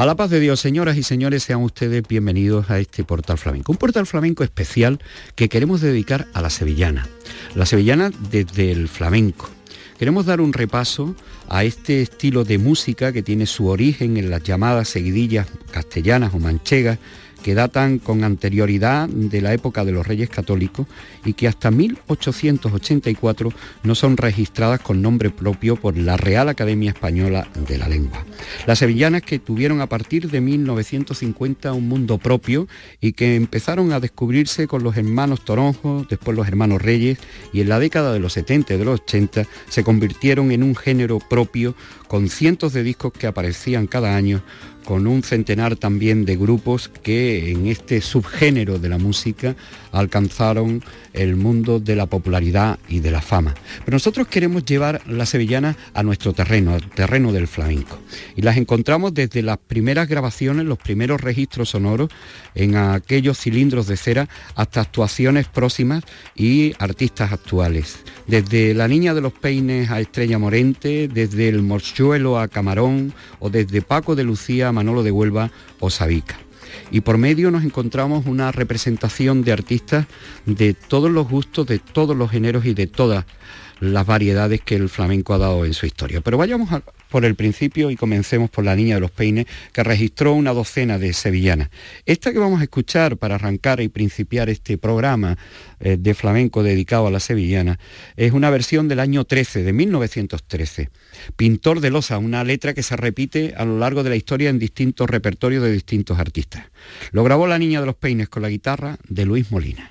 A la paz de Dios, señoras y señores, sean ustedes bienvenidos a este portal flamenco. Un portal flamenco especial que queremos dedicar a la sevillana. La sevillana desde el flamenco. Queremos dar un repaso a este estilo de música que tiene su origen en las llamadas seguidillas castellanas o manchegas que datan con anterioridad de la época de los Reyes Católicos y que hasta 1884 no son registradas con nombre propio por la Real Academia Española de la Lengua. Las sevillanas que tuvieron a partir de 1950 un mundo propio y que empezaron a descubrirse con los hermanos Toronjo, después los hermanos Reyes y en la década de los 70 y de los 80 se convirtieron en un género propio con cientos de discos que aparecían cada año con un centenar también de grupos que en este subgénero de la música alcanzaron el mundo de la popularidad y de la fama. Pero nosotros queremos llevar la sevillana a nuestro terreno, al terreno del flamenco. Y las encontramos desde las primeras grabaciones, los primeros registros sonoros, en aquellos cilindros de cera, hasta actuaciones próximas y artistas actuales. Desde La Niña de los Peines a Estrella Morente, desde El Morchuelo a Camarón o desde Paco de Lucía Manolo de Huelva o Sabica y por medio nos encontramos una representación de artistas de todos los gustos, de todos los géneros y de todas las variedades que el flamenco ha dado en su historia. Pero vayamos por el principio y comencemos por la Niña de los Peines, que registró una docena de sevillanas. Esta que vamos a escuchar para arrancar y principiar este programa eh, de flamenco dedicado a la sevillana es una versión del año 13, de 1913. Pintor de losa, una letra que se repite a lo largo de la historia en distintos repertorios de distintos artistas. Lo grabó la Niña de los Peines con la guitarra de Luis Molina.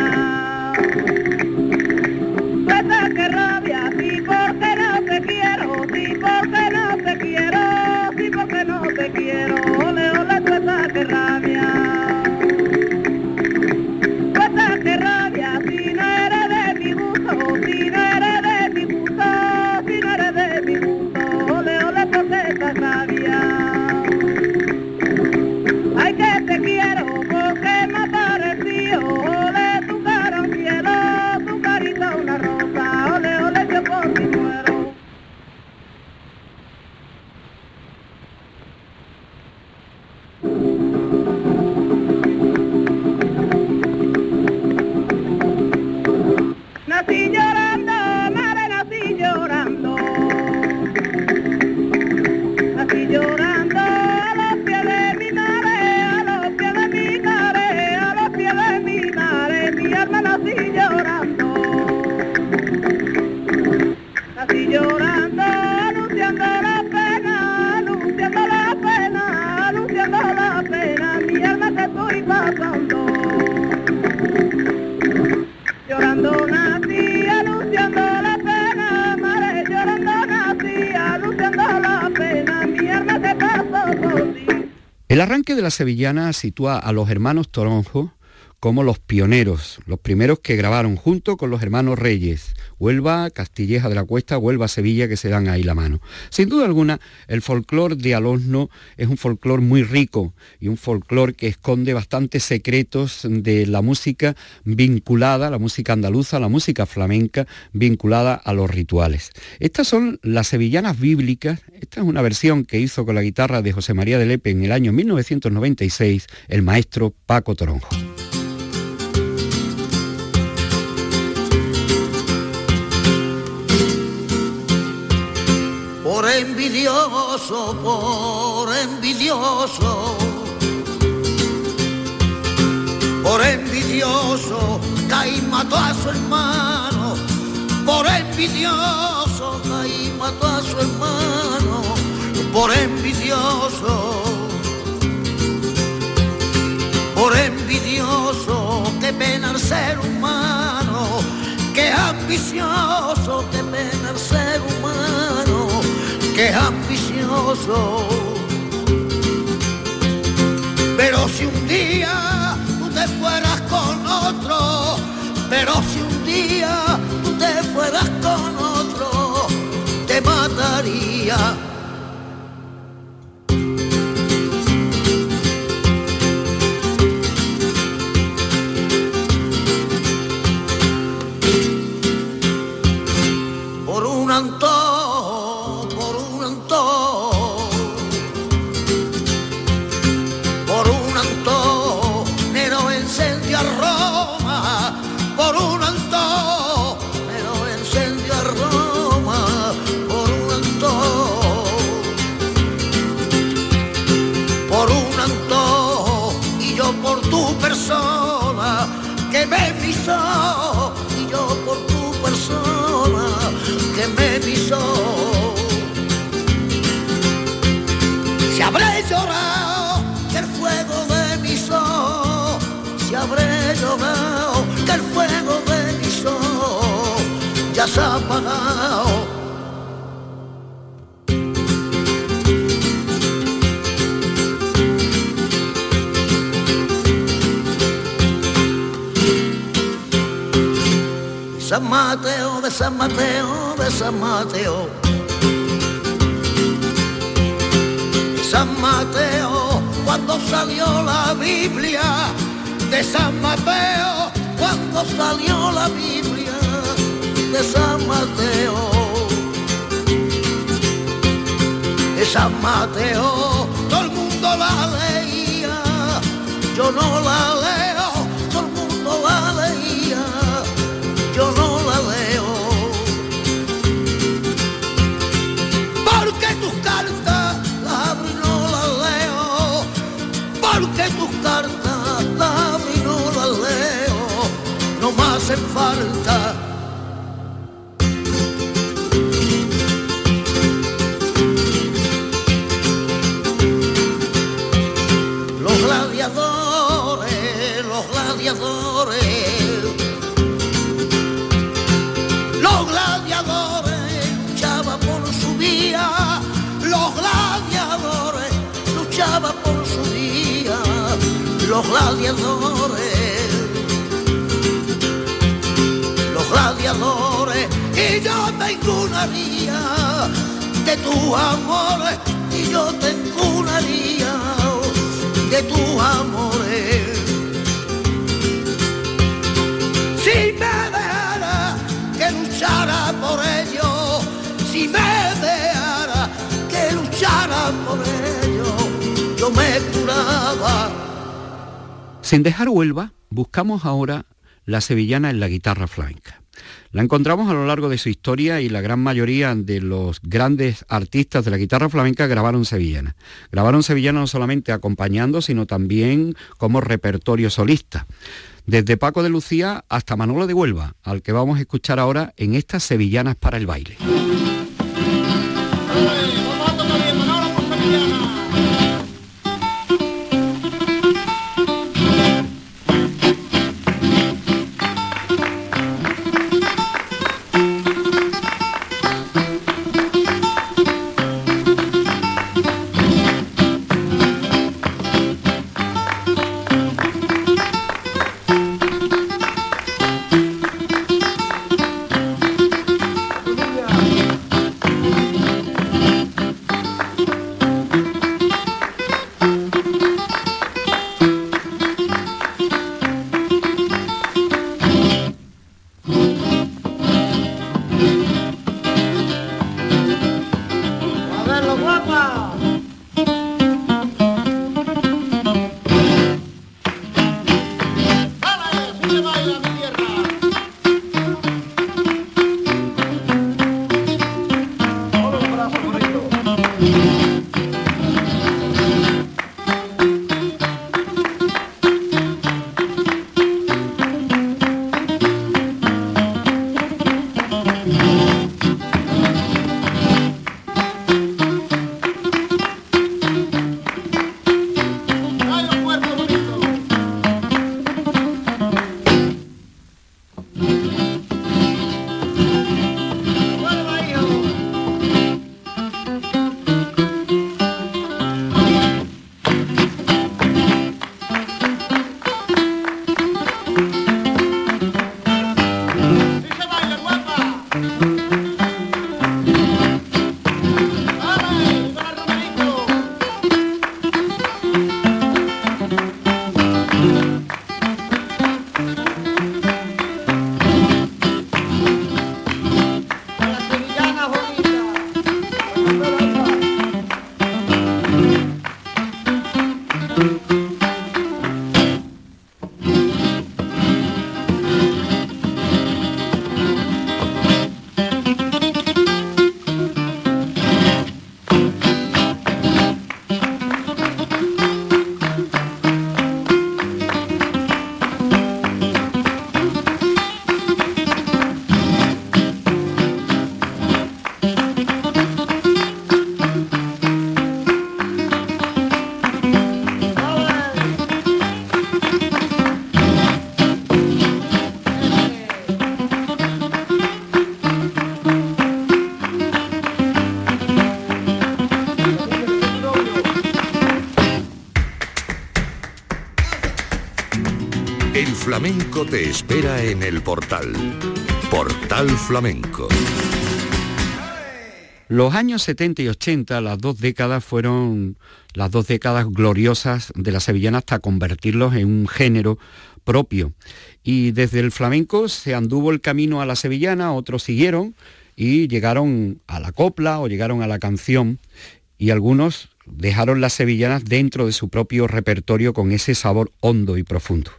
arranque de la sevillana sitúa a los hermanos Toronjo como los pioneros, los primeros que grabaron junto con los hermanos Reyes, Huelva, Castilleja de la Cuesta, Huelva, Sevilla, que se dan ahí la mano. Sin duda alguna, el folclore de Alosno es un folclore muy rico y un folclore que esconde bastantes secretos de la música vinculada, la música andaluza, la música flamenca, vinculada a los rituales. Estas son las sevillanas bíblicas, esta es una versión que hizo con la guitarra de José María de Lepe en el año 1996 el maestro Paco Toronjo. Envidioso, por envidioso, por envidioso, Caí mató a su hermano, por envidioso, Caí mató a su hermano, por envidioso, por envidioso, qué pena el ser humano, qué ambicioso, qué pena el ser humano que es ambicioso. Pero si un día tú te fueras con otro, pero si un día tú te fueras con otro, te mataría y que me visó. Si habré llorado que el fuego de mis ojos, si habré llorado que el fuego de mis ojos ya se ha apagado San Mateo, de San Mateo, de San Mateo. San Mateo, cuando salió la Biblia, de San Mateo, cuando salió la Biblia, de San Mateo. De San Mateo, todo el mundo la leía, yo no la leo, hacen falta. Los gladiadores, los gladiadores. Los gladiadores luchaban por su día, los gladiadores luchaban por su día, los gladiadores, gladiadores, y yo tengo una de tu amores, y yo tengo una día de tu amores. Si me dejara que luchara por ello, si me dejara que luchara por ello, yo me curaba. Sin dejar Huelva, buscamos ahora la sevillana en la guitarra flamenca. La encontramos a lo largo de su historia y la gran mayoría de los grandes artistas de la guitarra flamenca grabaron sevillana. Grabaron sevillana no solamente acompañando, sino también como repertorio solista. Desde Paco de Lucía hasta Manolo de Huelva, al que vamos a escuchar ahora en estas sevillanas para el baile. Flamenco te espera en el portal. Portal Flamenco. Los años 70 y 80, las dos décadas fueron las dos décadas gloriosas de la sevillana hasta convertirlos en un género propio. Y desde el flamenco se anduvo el camino a la sevillana, otros siguieron y llegaron a la copla o llegaron a la canción y algunos dejaron las sevillanas dentro de su propio repertorio con ese sabor hondo y profundo.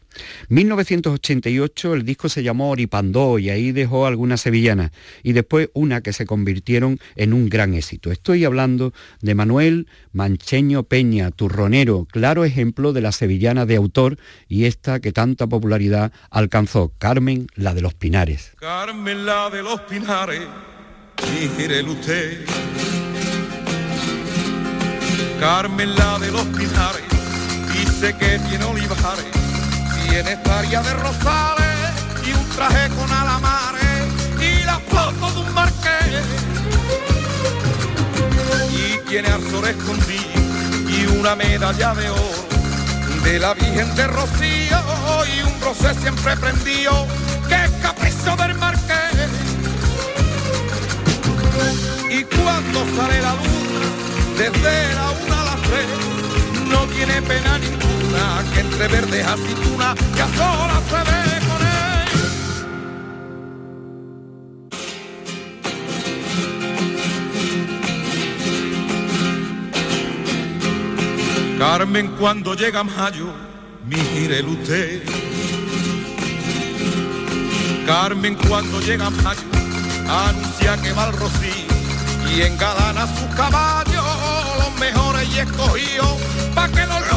1988 el disco se llamó Oripandó y ahí dejó algunas sevillanas y después una que se convirtieron en un gran éxito. Estoy hablando de Manuel Mancheño Peña, turronero, claro ejemplo de la sevillana de autor y esta que tanta popularidad alcanzó, Carmen la de los Pinares. Carmen la de los Pinares, usted. Carmen la de los Pinares, dice que tiene olivares tiene estaria de rosales y un traje con alamares y la foto de un marqués. Y tiene arzor escondido y una medalla de oro de la Virgen de Rocío y un rosé siempre prendido que es capricho del marqués. Y cuando sale la luna desde la una a las tres no tiene pena ninguna que entre verdes aceituna y a sola se ve con él. Carmen cuando llega mayo, mire usted. Carmen cuando llega mayo, anuncia que va al rocío y engalana sus caballos, los mejores y escogidos, pa' que los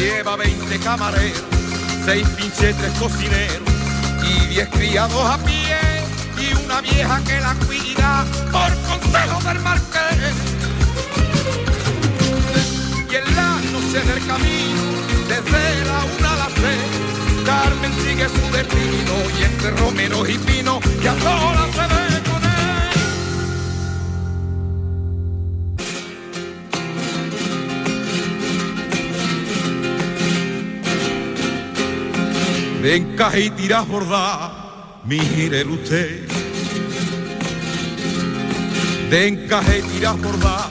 Lleva 20 camareros, 6 pinchetes cocineros y 10 criados a pie y una vieja que la cuida por consejo del marqués. Y en la noche del camino, desde la una a las tres, Carmen sigue su destino y entre romeros y pinos ya sola se ve de encaje y tiras bordar, mire usted. De encaje y tiras bordar,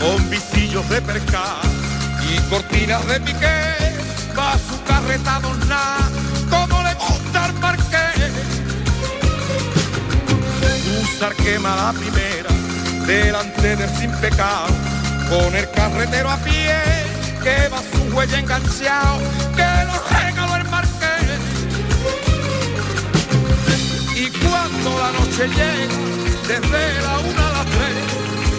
con visillos de percal y cortinas de piqué, va su carreta adornada, como le gusta al marqués. Usar quema la primera, delante del sin pecado, con el carretero a pie, que va su huella enganchado, que lo cuando la noche llega, desde la una a las tres,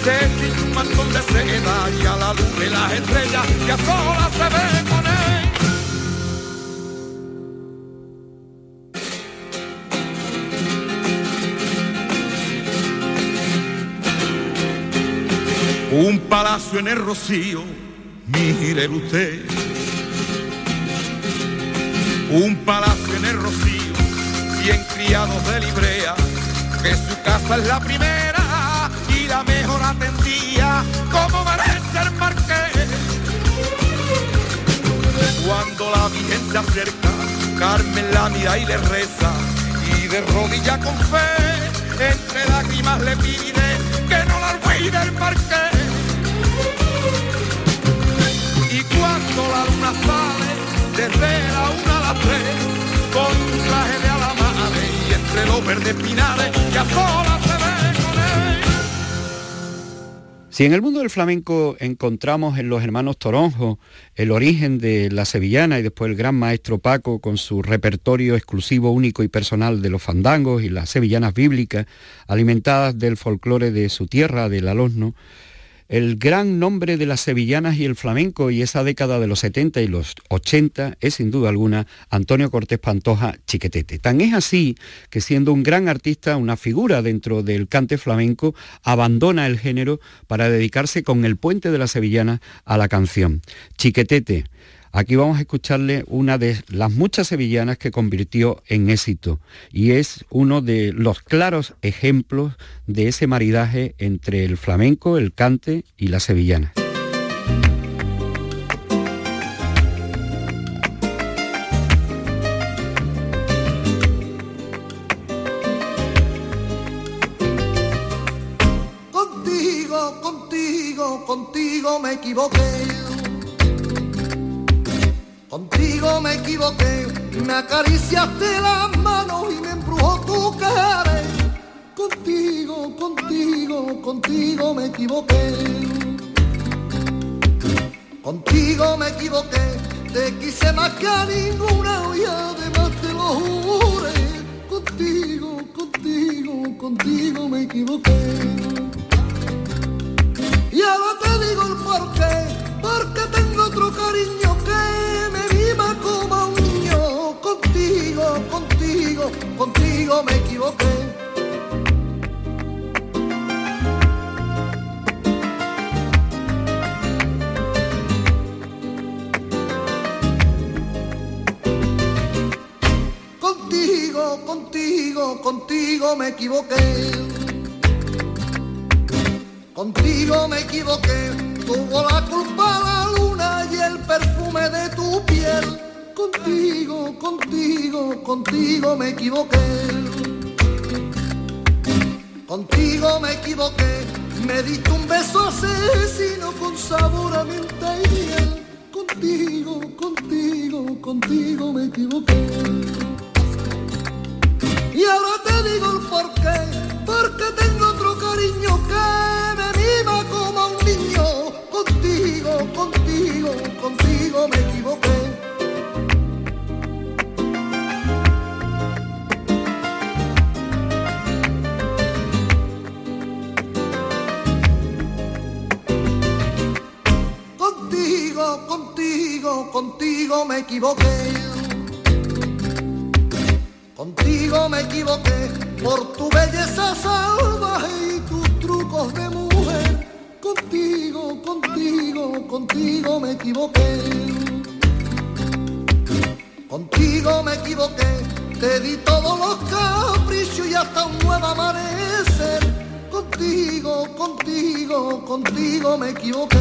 se tiene un mantón de seda y a la luz de las estrellas, que a solas se ve con él. un palacio en el rocío, mire usted. Un palacio en el criados de librea, que su casa es la primera y la mejor atendía, como merece el marqués. Cuando la Virgen se acerca, Carmen la mira y le reza, y de rodilla con fe, entre lágrimas le pide que no la olvide el marqués. cuando la luna sale, desde la una a las tres, con un traje de y entre los verdes sola se con él. Si en el mundo del flamenco encontramos en los hermanos Toronjo el origen de la sevillana y después el gran maestro Paco con su repertorio exclusivo, único y personal de los fandangos y las sevillanas bíblicas, alimentadas del folclore de su tierra, del alosno, el gran nombre de las sevillanas y el flamenco y esa década de los 70 y los 80 es sin duda alguna Antonio Cortés Pantoja Chiquetete. Tan es así que siendo un gran artista, una figura dentro del cante flamenco, abandona el género para dedicarse con el puente de la sevillana a la canción. Chiquetete, Aquí vamos a escucharle una de las muchas sevillanas que convirtió en éxito y es uno de los claros ejemplos de ese maridaje entre el flamenco, el cante y la sevillana. Contigo, contigo, contigo me equivoqué equivoqué, me acariciaste las manos y me embrujó tu cara. Contigo, contigo, contigo me equivoqué. Contigo me equivoqué, te quise más que a ninguna y además te lo juré. Contigo, contigo, contigo me equivoqué. Y ahora te digo el porqué, porque tengo otro cariño que me contigo, contigo, contigo me equivoqué. Contigo, contigo, contigo me equivoqué. Contigo me equivoqué, tuvo la culpa la luna y el perfume de tu piel Contigo, contigo, contigo me equivoqué. Contigo me equivoqué, me diste un beso asesino con sabor a menta y miel. Contigo, contigo, contigo me equivoqué. Y ahora te digo el porqué, porque tengo otro cariño que me mima como a un niño. Contigo, contigo, contigo me equivoqué. Contigo me equivoqué. Contigo me equivoqué por tu belleza salvaje y tus trucos de mujer. Contigo, contigo, contigo me equivoqué. Contigo me equivoqué, te di todos los caprichos y hasta un nuevo amanecer. Contigo, contigo, contigo me equivoqué.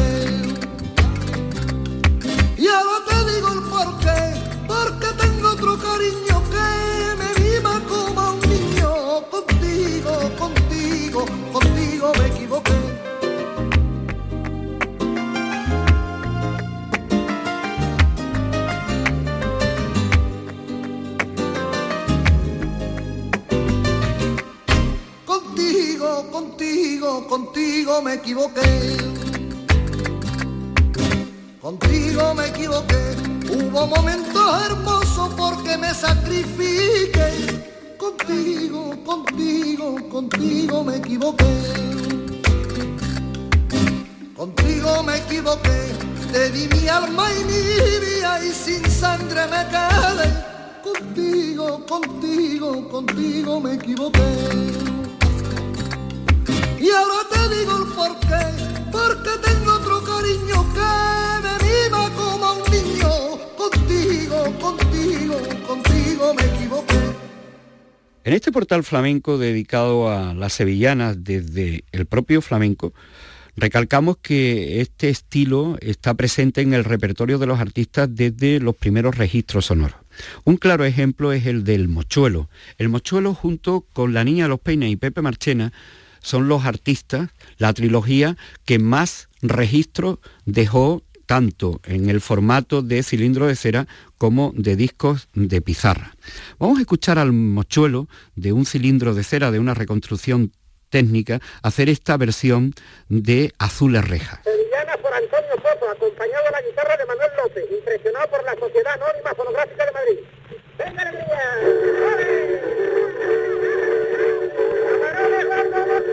Y ahora digo el porqué, porque tengo otro cariño que me viva como un niño. Contigo, contigo, contigo me equivoqué. Contigo, contigo, contigo me equivoqué. Contigo me equivoqué. Hubo momentos hermosos porque me sacrifiqué. Contigo, contigo, contigo me equivoqué. Contigo me equivoqué. Te di mi alma y mi vida y sin sangre me quedé. Contigo, contigo, contigo me equivoqué. Y ahora te digo el por qué, porque tengo otro cariño que me como un niño. Contigo, contigo, contigo me. En este portal flamenco dedicado a las sevillanas desde el propio flamenco, Recalcamos que este estilo está presente en el repertorio de los artistas desde los primeros registros sonoros. Un claro ejemplo es el del mochuelo. El mochuelo junto con La Niña de los Peines y Pepe Marchena son los artistas, la trilogía que más registros dejó tanto en el formato de cilindro de cera como de discos de pizarra. Vamos a escuchar al mochuelo de un cilindro de cera de una reconstrucción técnica hacer esta versión de Azules Rejas. La guitarra de Manuel López, impresionado por la Sociedad Anónima Fonográfica de Madrid. ¡Venga,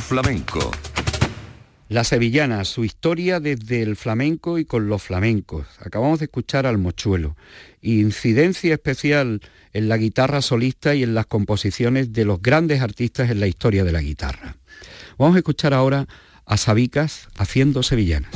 Flamenco. La sevillana, su historia desde el flamenco y con los flamencos. Acabamos de escuchar al mochuelo. Incidencia especial en la guitarra solista y en las composiciones de los grandes artistas en la historia de la guitarra. Vamos a escuchar ahora a Sabicas haciendo sevillanas.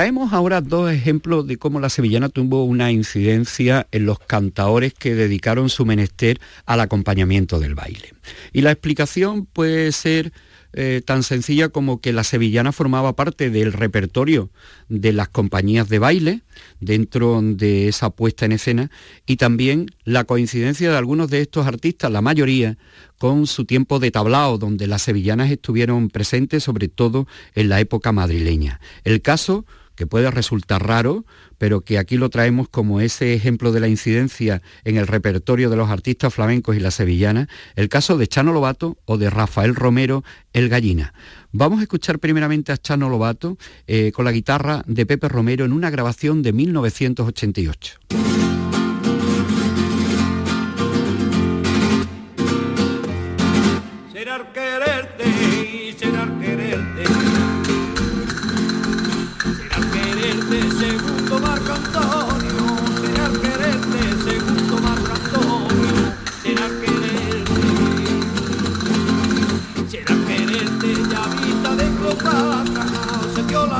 Traemos ahora dos ejemplos de cómo la sevillana tuvo una incidencia en los cantaores que dedicaron su menester al acompañamiento del baile. Y la explicación puede ser eh, tan sencilla como que la sevillana formaba parte del repertorio de las compañías de baile dentro de esa puesta en escena y también la coincidencia de algunos de estos artistas, la mayoría, con su tiempo de tablao, donde las sevillanas estuvieron presentes sobre todo en la época madrileña. El caso que puede resultar raro, pero que aquí lo traemos como ese ejemplo de la incidencia en el repertorio de los artistas flamencos y la sevillana, el caso de Chano Lobato o de Rafael Romero, el Gallina. Vamos a escuchar primeramente a Chano Lobato eh, con la guitarra de Pepe Romero en una grabación de 1988.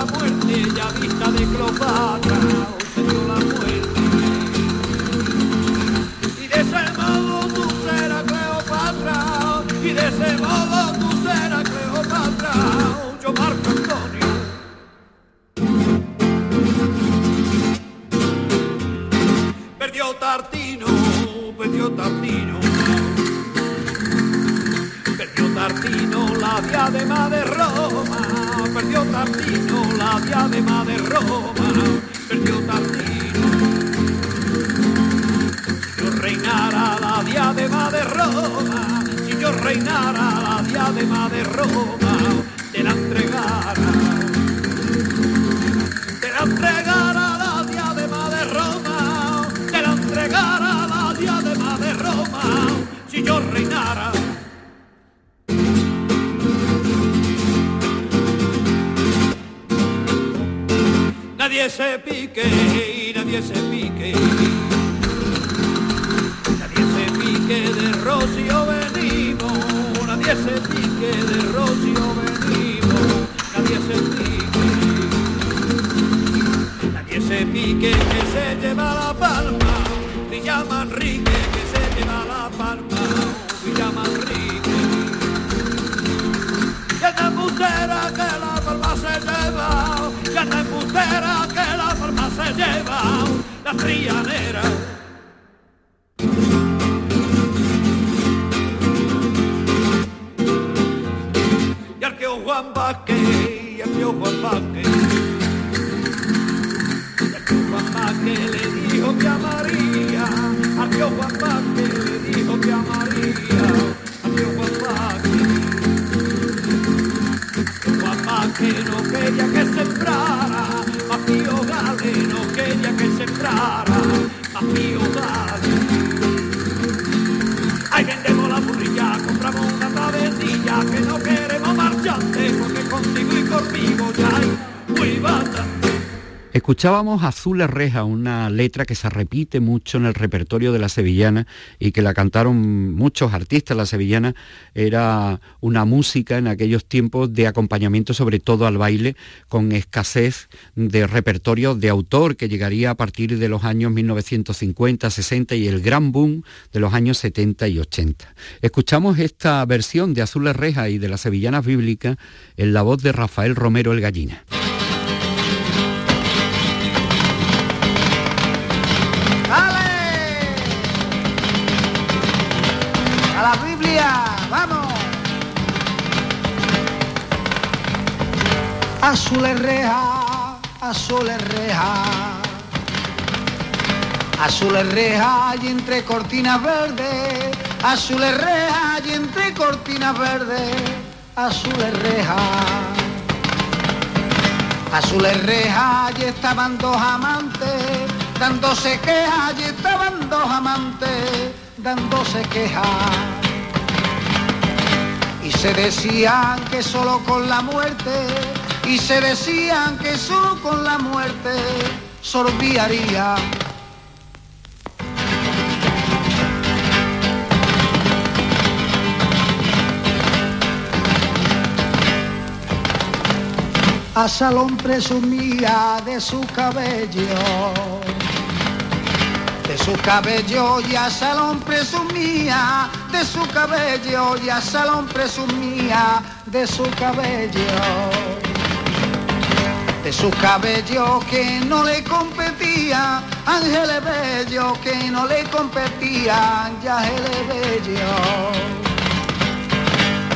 muerte, ya vista de Cleopatra, se la muerte. Y de ese modo tú serás Cleopatra, y de ese modo tú serás Cleopatra, yo Marco Antonio. Perdió Tartino, perdió Tartino. Perdió Tartino la diadema de Roma perdió Tartino la diadema de Roma, perdió Tartino. Si yo reinara la diadema de Roma, si yo reinara la diadema de Roma. se pique, y nadie se pique. Nadie se pique de Rocío venimos, nadie se pique de Rocío venimos, nadie se pique. Nadie se pique que se lleva la palma. lleva la trianera. Escuchábamos Azules Reja, una letra que se repite mucho en el repertorio de la sevillana y que la cantaron muchos artistas. La sevillana era una música en aquellos tiempos de acompañamiento sobre todo al baile, con escasez de repertorio de autor que llegaría a partir de los años 1950, 60 y el gran boom de los años 70 y 80. Escuchamos esta versión de Azules Reja y de las sevillanas bíblicas en la voz de Rafael Romero el Gallina. Azules reja, azules reja. Azules reja y entre cortinas verdes. Azules reja y entre cortinas verdes. Azules reja. Azules reja y estaban dos amantes dándose quejas y estaban dos amantes dándose quejas y se decían que solo con la muerte, y se decían que solo con la muerte sorbiaría. a Salón presumía de su cabello. De su cabello y a Salón presumía, de su cabello y a Salón presumía, de su cabello. De su cabello que no le competía, Ángeles Bello que no le competía, Ángeles Bello.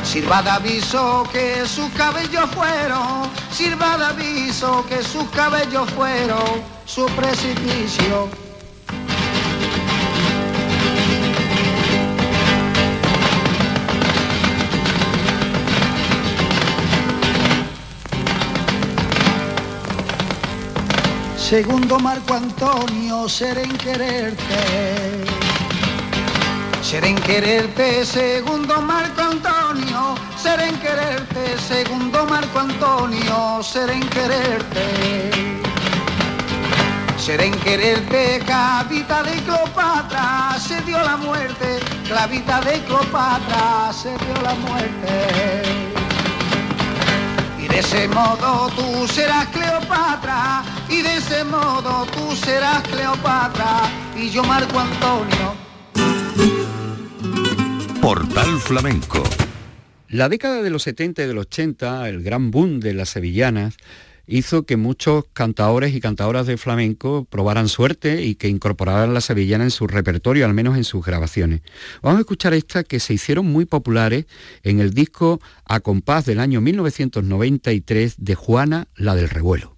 Sirva de aviso que sus cabellos fueron, sirva de aviso que sus cabellos fueron su precipicio. Segundo Marco Antonio, ser en quererte. Ser en quererte, segundo Marco Antonio, ser en quererte, segundo Marco Antonio, ser en quererte. Ser en quererte, clavita de Cleopatra, se dio la muerte, clavita de Cleopatra, se dio la muerte. Y de ese modo tú serás Cleopatra, y de ese modo tú serás Cleopatra, y yo Marco Antonio Portal Flamenco. La década de los 70 y de los 80, el gran boom de las sevillanas, hizo que muchos cantadores y cantadoras de flamenco probaran suerte y que incorporaran la sevillana en su repertorio, al menos en sus grabaciones. Vamos a escuchar estas que se hicieron muy populares en el disco A compás del año 1993 de Juana, la del revuelo.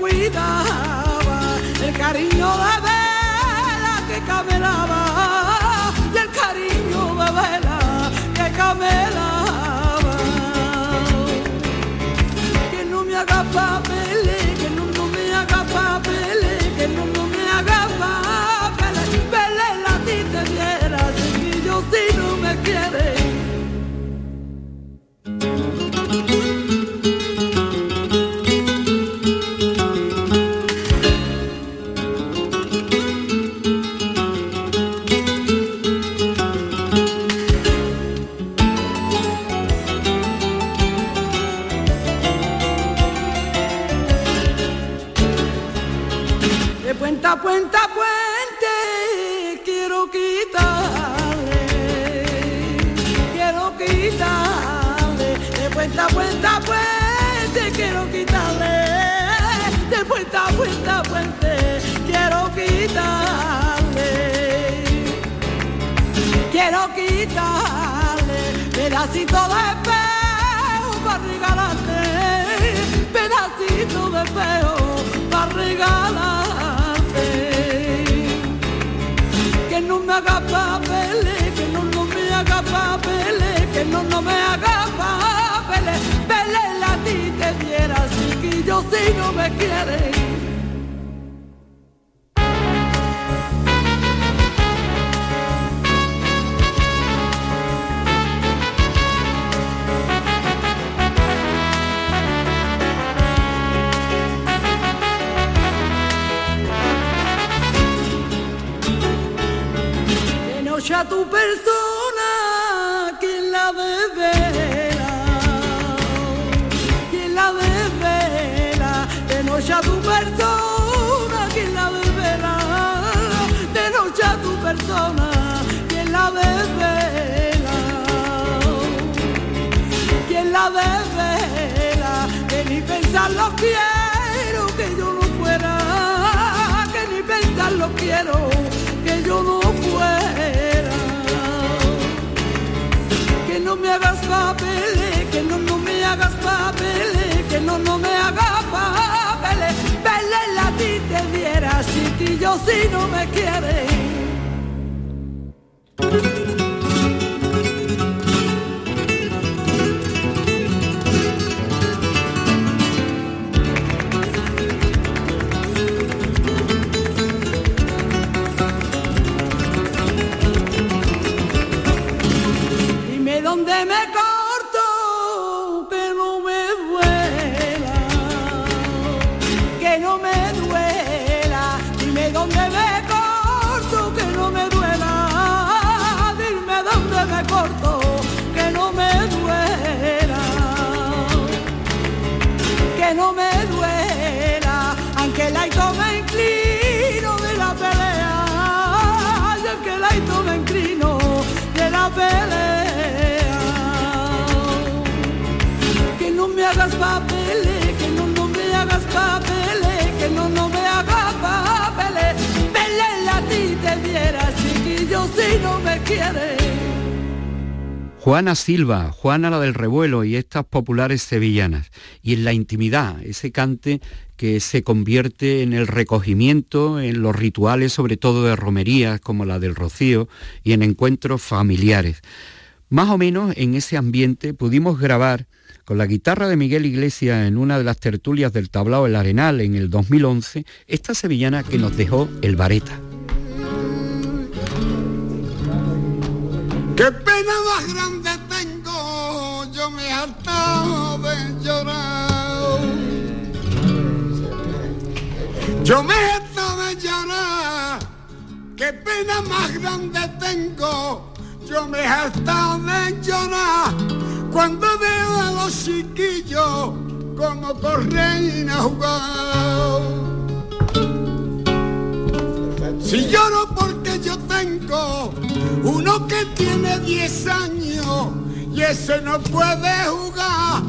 Cuidaba, el cariño de vela que camelaba, y el cariño de vela que camelaba. Pedacito de espejo para regalarte, pedacito de espejo para regalarte. Que no me haga papeles, que no, no me haga papeles, que no, no me haga papeles, pele a ti te diera, yo si no me quieres. papeles, que no, no me haga papeles. Vele la ti te diera si ti yo si no me quieres. dónde me Juana Silva, Juana la del revuelo y estas populares sevillanas. Y en la intimidad, ese cante que se convierte en el recogimiento, en los rituales sobre todo de romerías como la del Rocío y en encuentros familiares. Más o menos en ese ambiente pudimos grabar con la guitarra de Miguel Iglesias en una de las tertulias del tablao El Arenal en el 2011, esta sevillana que nos dejó el Vareta. ¡Qué pena más grande tengo! Yo me he hartado de llorar. Yo me he hartado de llorar. ¡Qué pena más grande tengo! Yo me he hartado de llorar cuando veo a los chiquillos como corren a jugar. Si lloro porque yo tengo uno que tiene 10 años y ese no puede jugar,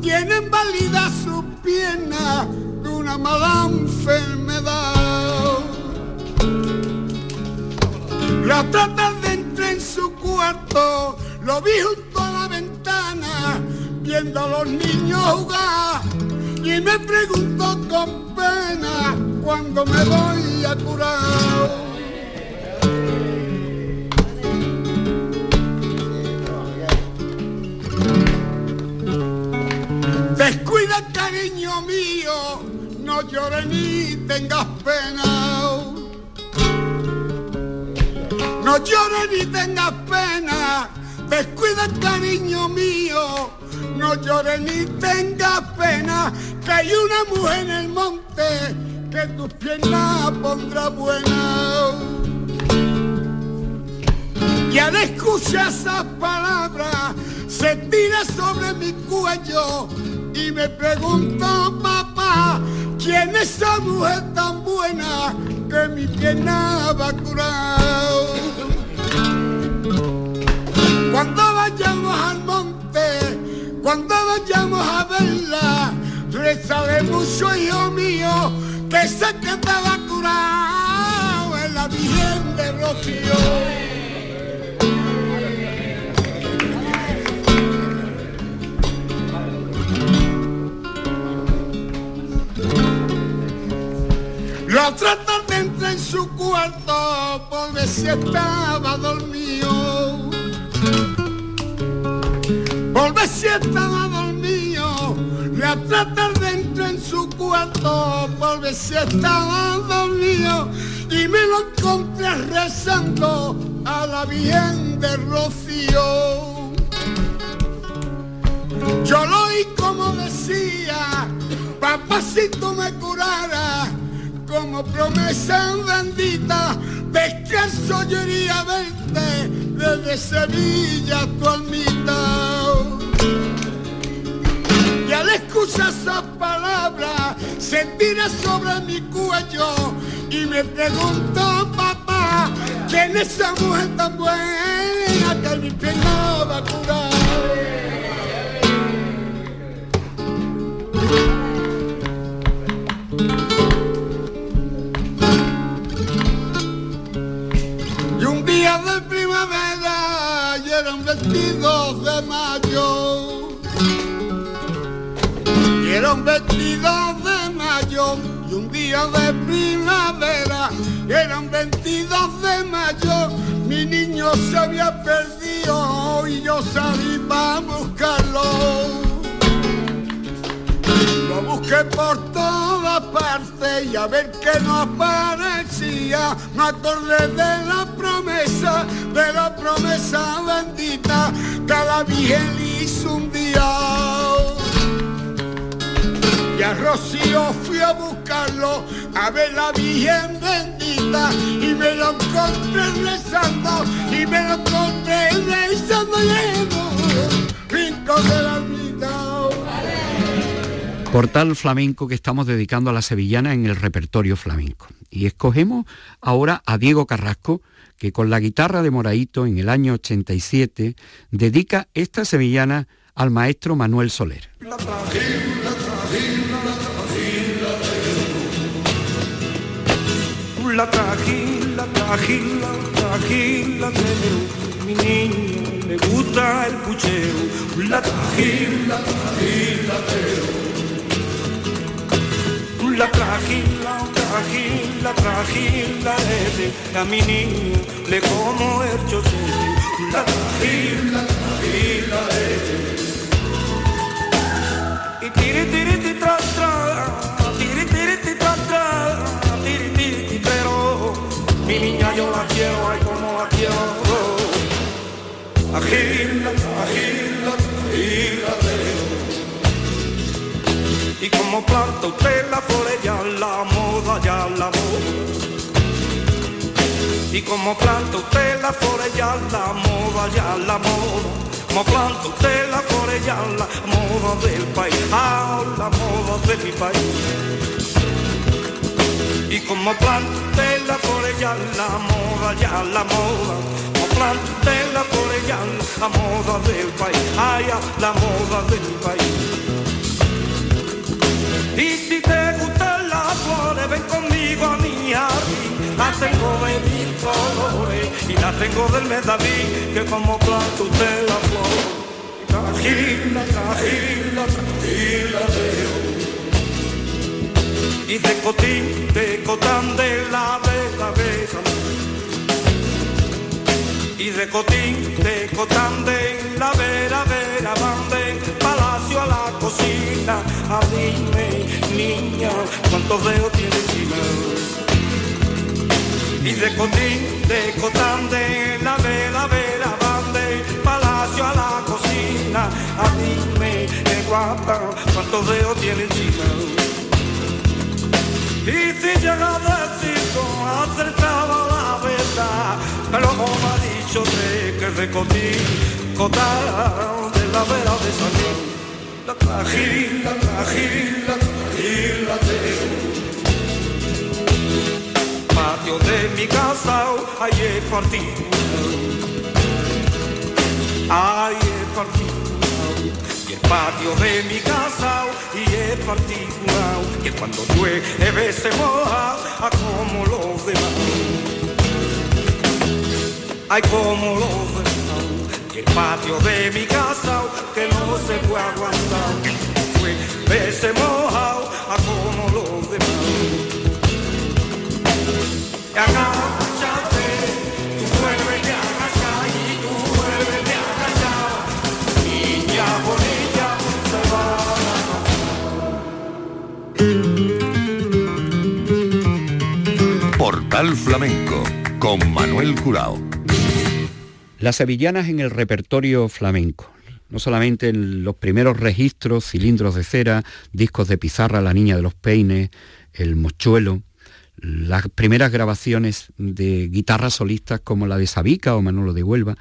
tiene válida su pierna de una mala enfermedad. La trata de entrar en su cuarto, lo vi junto a la ventana viendo a los niños jugar y me pregunto con pena cuando me voy a curar. Descuida cariño mío, no llores ni tengas pena. No llores ni tengas pena, Descuida cariño mío, no llores ni tengas pena, que hay una mujer en el monte que tus piernas pondrá buena. Y al escuchar esas palabras, se tira sobre mi cuello y me pregunto, papá, ¿quién es esa mujer tan buena que mi pierna va a curar? Cuando vayamos al monte, cuando vayamos a verla, rezaré mucho, hijo mío, que sé que te va a curar en la Virgen de Rocío. La entré en su cuarto por ver si estaba dormido. Volve si estaba dormido, la trata dentro en su cuarto, volve si estaba dormido y me lo encontré rezando a la Virgen de Rocío. Yo lo oí como decía, papacito me curara, como promesa bendita, descanso yo iría a verte desde Sevilla tu almita al escuchar esas palabras se tira sobre mi cuello y me pregunto, papá, ¿quién es esa mujer tan buena que mi pena va a curar? De primavera y eran vestidos de mayo era un vestido de mayo y un día de primavera. Era un 22 de mayo, mi niño se había perdido y yo salí para buscarlo. Busqué por todas partes y a ver qué no aparecía. Me acordé de la promesa, de la promesa bendita, cada la hizo un día. Y a Rocío fui a buscarlo a ver la Virgen bendita y me lo encontré rezando y me lo encontré rezando lleno rico de la vida. Portal flamenco que estamos dedicando a la sevillana en el repertorio flamenco. Y escogemos ahora a Diego Carrasco, que con la guitarra de Moraito en el año 87 dedica esta sevillana al maestro Manuel Soler. la mi niño gusta el la trajila, trajila, trajila, a mi niño le como el chocero, la trajila, trajila, y tiri, tiri, tiri, tra, tra, tiri, tiri, tiri, tra, tra. Mi niña yo la quiero, ay como la quiero. Agila, agila, Y como planta usted la flores ya la moda, ya la moda. Y como planta usted la flores ya la moda, ya la moda. Como planta usted la flores ya la moda del país, ah, la moda de mi país y como plante la ya la moda, ya la moda, como plante la ya la moda del país, ay, la moda del país. Y si te gustan las flores, ven conmigo a mi jardín, las tengo de mil colores y las tengo del Medaví, que como planta usted la flor. Trajila, trajila, trajila, trajila y de cotín, de cotán de la bella besa. Y de cotín, de cotán de la vera, vera, van de palacio a la cocina. A dime, niña, cuántos dedos tiene encima. Y de cotín, de cotán de la vera, vera, van de palacio a la cocina. A dime, guapa, cuántos dedos tiene encima. Y si llega a decir acertaba la verdad, pero como ha dicho de que de cotar de la vera de San Patio de mi casa, ahí he partido, ahí he partido patio de mi casa y he particular que cuando llueve se moja a como los demás. Ay, como los demás. El patio de mi casa que no se puede aguantar. Llueve se moja a como los demás. Y acá Portal Flamenco con Manuel Curao. Las sevillanas en el repertorio flamenco. No solamente en los primeros registros, cilindros de cera, discos de pizarra, La Niña de los Peines, El Mochuelo, las primeras grabaciones de guitarras solistas como la de Sabica o Manolo de Huelva,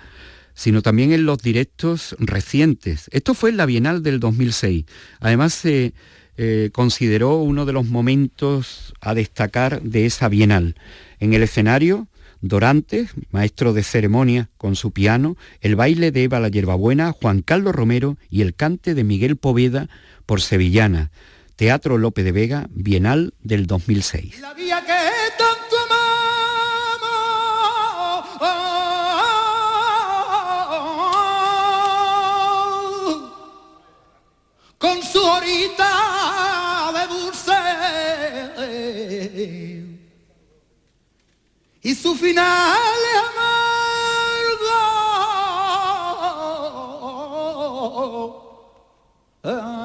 sino también en los directos recientes. Esto fue en la Bienal del 2006. Además se eh, consideró uno de los momentos a destacar de esa Bienal. En el escenario, Dorantes, maestro de ceremonia con su piano, el baile de Eva la Yerbabuena, Juan Carlos Romero y el cante de Miguel Poveda por Sevillana. Teatro Lope de Vega, Bienal del 2006. con su horita y su final amargo.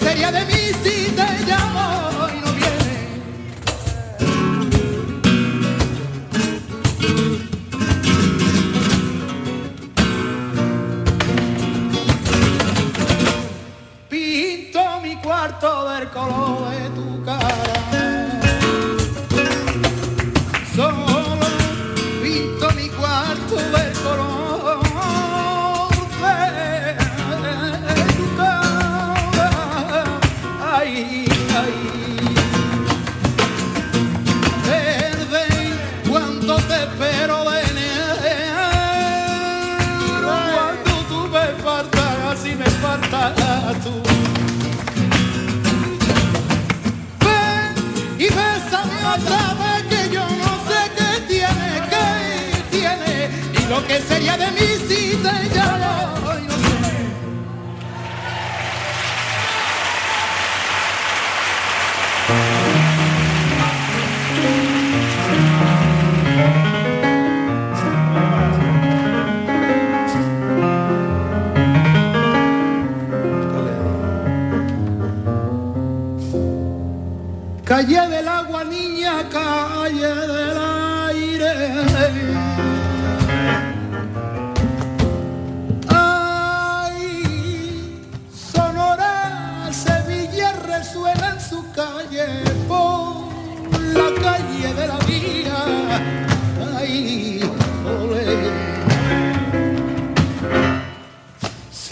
Sería de mí si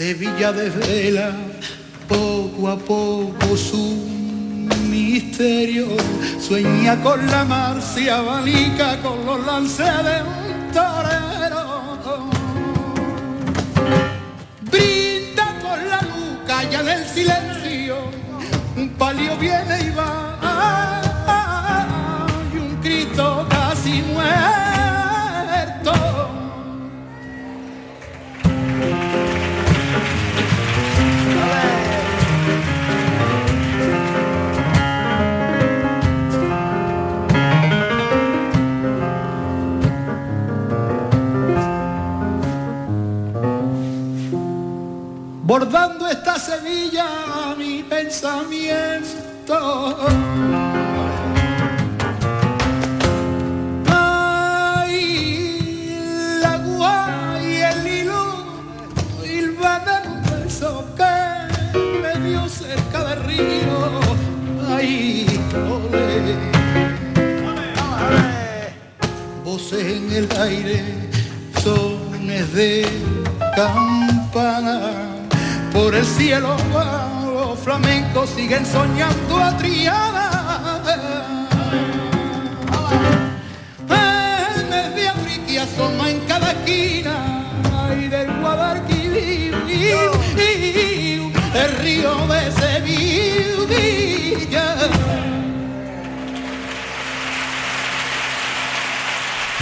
Sevilla desvela poco a poco su misterio, sueña con la marcia balica, con los lances de un torero. Brinda con la luz, calla en el silencio, un palio viene y va, bordando esta semilla mi pensamiento. Ay, la agua y el hilo un beso que me dio cerca del río. Ay, ole. Voces en el aire, sones de campana por el cielo los flamencos siguen soñando a triada. En el de asoma en cada esquina y del Guadalquivir el río de Sevilla.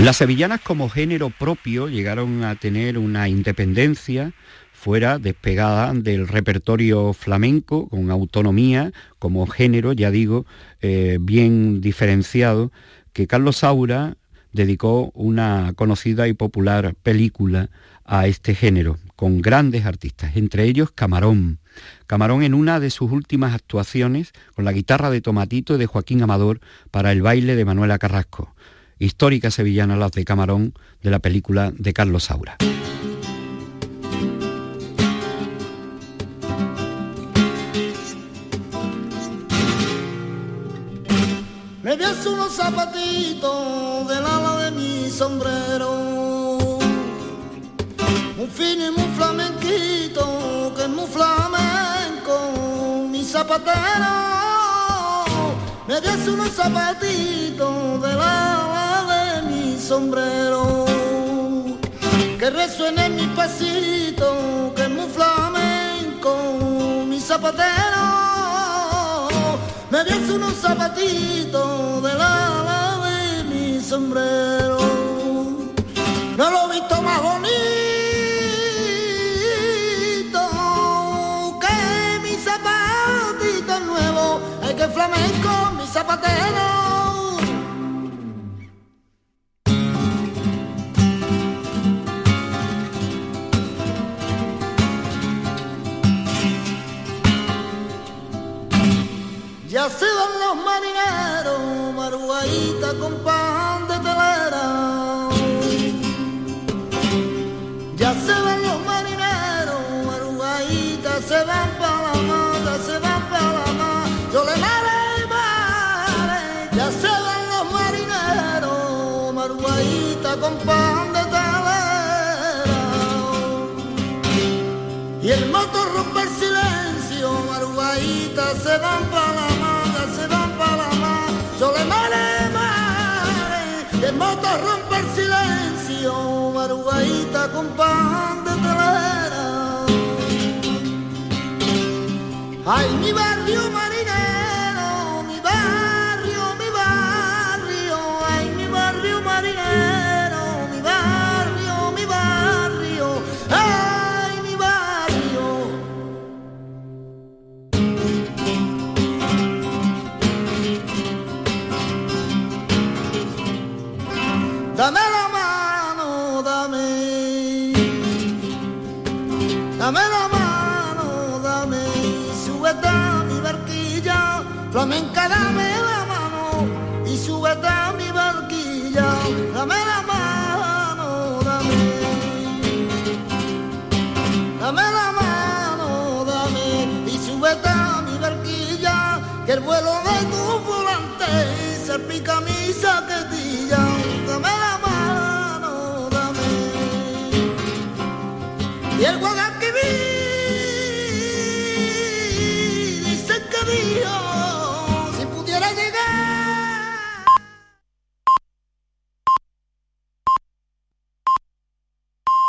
Las sevillanas como género propio llegaron a tener una independencia fuera despegada del repertorio flamenco, con autonomía, como género, ya digo, eh, bien diferenciado, que Carlos Saura dedicó una conocida y popular película a este género, con grandes artistas, entre ellos Camarón. Camarón en una de sus últimas actuaciones con la guitarra de Tomatito de Joaquín Amador para el baile de Manuela Carrasco. Histórica sevillana las de Camarón de la película de Carlos Saura. Me ves unos zapatitos del ala de mi sombrero, muy fino y muy flamenquito, que es muy flamenco, mi zapatero. Me ves unos zapatitos del ala de mi sombrero, que resuene mi pasito, que es muy flamenco, mi zapatero. Me ves unos zapatitos del ala de mi sombrero. No lo he visto más bonito que el flamenco mi zapatero. ya se van los marineros, maruaita, compadre. se van para Panamá, se van para Panamá, yo le mare, mare, que mota rompe el silencio, marugaita con pan de telera. Ay, mi barrio,